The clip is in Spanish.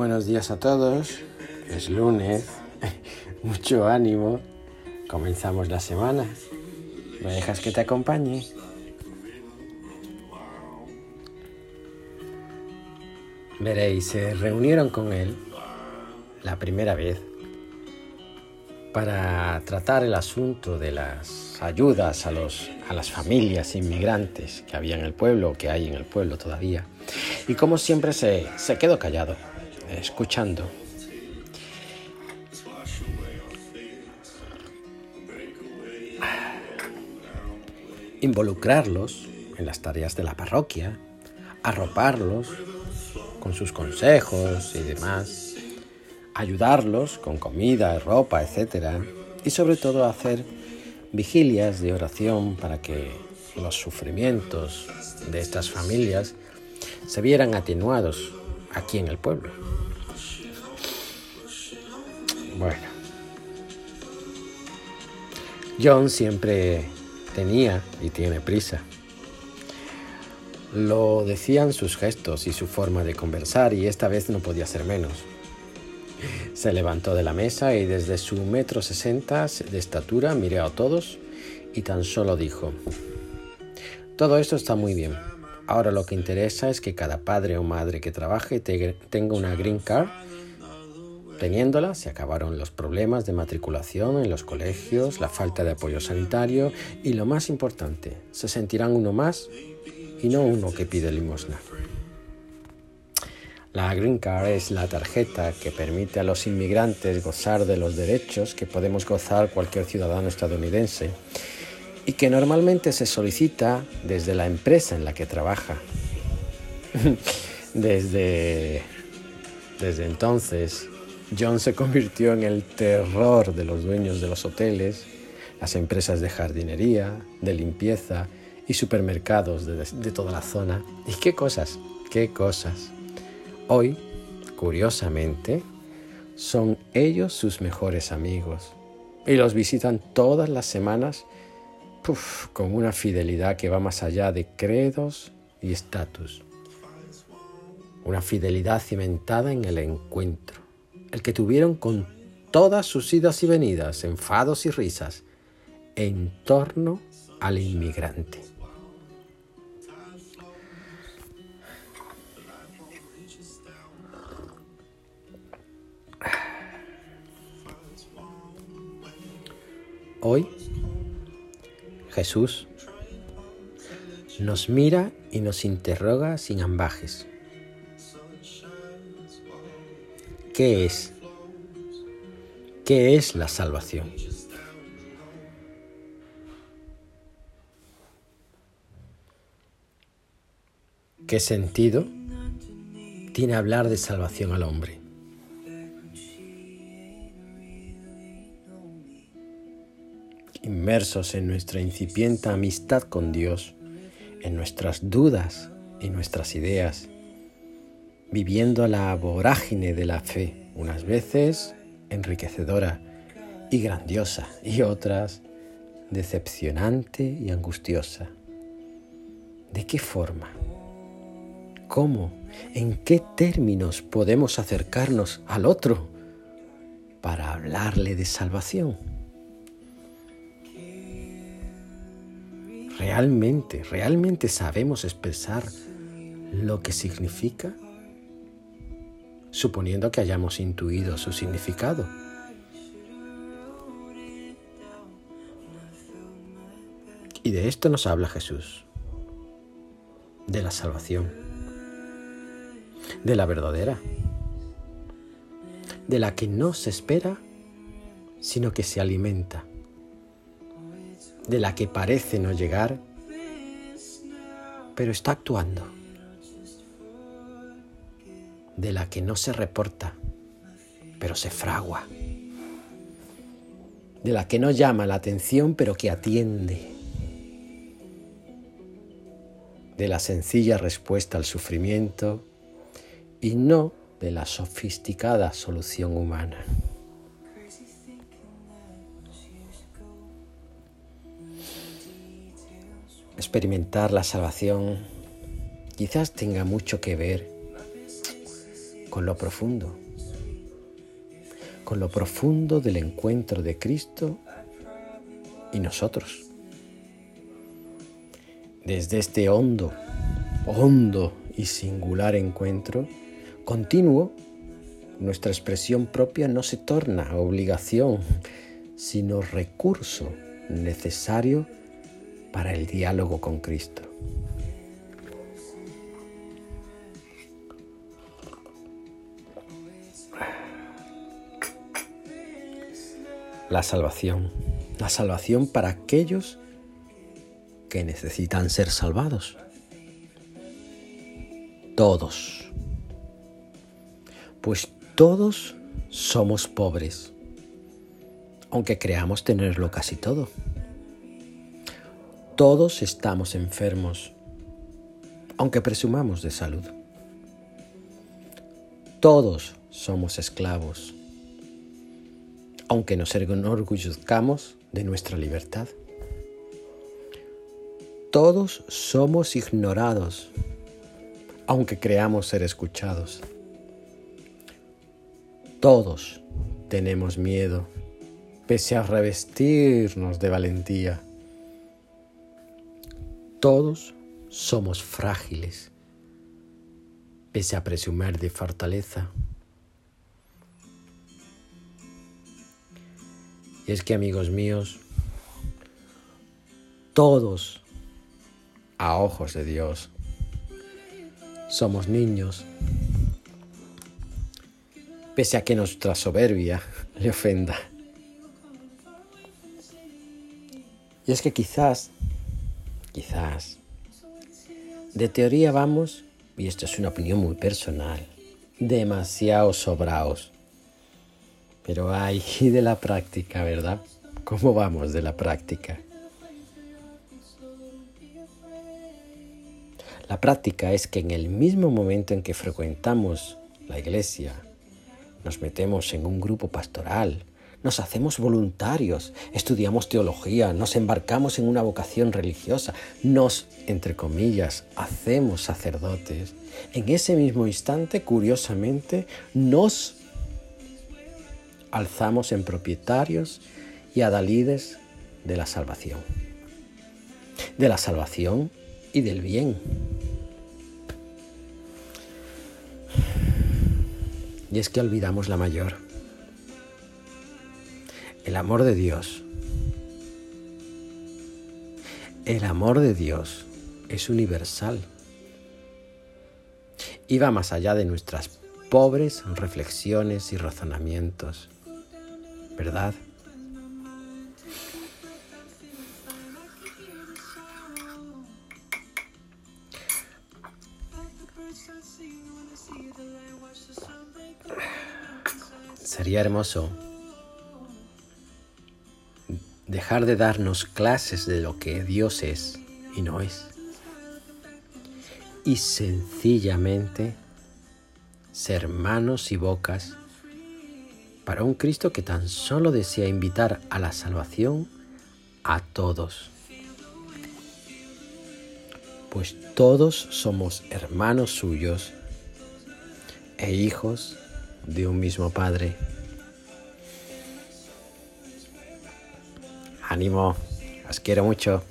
Buenos días a todos. Es lunes. Mucho ánimo. Comenzamos la semana. ¿Me dejas que te acompañe? Veréis, se reunieron con él la primera vez para tratar el asunto de las ayudas a, los, a las familias inmigrantes que había en el pueblo, que hay en el pueblo todavía. Y como siempre se, se quedó callado, escuchando. Involucrarlos en las tareas de la parroquia, arroparlos con sus consejos y demás ayudarlos con comida, ropa, etc. Y sobre todo hacer vigilias de oración para que los sufrimientos de estas familias se vieran atenuados aquí en el pueblo. John siempre tenía y tiene prisa. Lo decían sus gestos y su forma de conversar y esta vez no podía ser menos. Se levantó de la mesa y desde su metro sesenta de estatura miró a todos y tan solo dijo, todo esto está muy bien. Ahora lo que interesa es que cada padre o madre que trabaje tenga una green card. Teniéndola, se acabaron los problemas de matriculación en los colegios, la falta de apoyo sanitario y lo más importante, se sentirán uno más y no uno que pide limosna. La Green Card es la tarjeta que permite a los inmigrantes gozar de los derechos que podemos gozar cualquier ciudadano estadounidense y que normalmente se solicita desde la empresa en la que trabaja. desde, desde entonces, John se convirtió en el terror de los dueños de los hoteles, las empresas de jardinería, de limpieza y supermercados de, de toda la zona. ¿Y qué cosas? ¿Qué cosas? Hoy, curiosamente, son ellos sus mejores amigos y los visitan todas las semanas con una fidelidad que va más allá de credos y estatus. Una fidelidad cimentada en el encuentro, el que tuvieron con todas sus idas y venidas, enfados y risas, en torno al inmigrante. Hoy Jesús nos mira y nos interroga sin ambajes. ¿Qué es? ¿Qué es la salvación? ¿Qué sentido tiene hablar de salvación al hombre? inmersos en nuestra incipiente amistad con Dios, en nuestras dudas y nuestras ideas, viviendo la vorágine de la fe, unas veces enriquecedora y grandiosa y otras decepcionante y angustiosa. ¿De qué forma? ¿Cómo? ¿En qué términos podemos acercarnos al otro para hablarle de salvación? ¿Realmente, realmente sabemos expresar lo que significa? Suponiendo que hayamos intuido su significado. Y de esto nos habla Jesús, de la salvación, de la verdadera, de la que no se espera, sino que se alimenta. De la que parece no llegar, pero está actuando, de la que no se reporta, pero se fragua, de la que no llama la atención, pero que atiende, de la sencilla respuesta al sufrimiento y no de la sofisticada solución humana. experimentar la salvación quizás tenga mucho que ver con lo profundo, con lo profundo del encuentro de Cristo y nosotros. Desde este hondo, hondo y singular encuentro continuo, nuestra expresión propia no se torna obligación, sino recurso necesario para el diálogo con Cristo. La salvación, la salvación para aquellos que necesitan ser salvados. Todos. Pues todos somos pobres, aunque creamos tenerlo casi todo. Todos estamos enfermos, aunque presumamos de salud. Todos somos esclavos, aunque nos enorgullezcamos de nuestra libertad. Todos somos ignorados, aunque creamos ser escuchados. Todos tenemos miedo, pese a revestirnos de valentía. Todos somos frágiles, pese a presumir de fortaleza. Y es que amigos míos, todos, a ojos de Dios, somos niños, pese a que nuestra soberbia le ofenda. Y es que quizás quizás. De teoría vamos, y esto es una opinión muy personal, demasiado sobraos. Pero hay de la práctica, ¿verdad? ¿Cómo vamos de la práctica? La práctica es que en el mismo momento en que frecuentamos la iglesia, nos metemos en un grupo pastoral, nos hacemos voluntarios, estudiamos teología, nos embarcamos en una vocación religiosa, nos, entre comillas, hacemos sacerdotes. En ese mismo instante, curiosamente, nos alzamos en propietarios y adalides de la salvación. De la salvación y del bien. Y es que olvidamos la mayor el amor de Dios. El amor de Dios es universal y va más allá de nuestras pobres reflexiones y razonamientos. Sería hermoso dejar de darnos clases de lo que Dios es y no es. Y sencillamente ser manos y bocas para un Cristo que tan solo desea invitar a la salvación a todos. Pues todos somos hermanos suyos e hijos de un mismo Padre. Ánimo, os quiero mucho.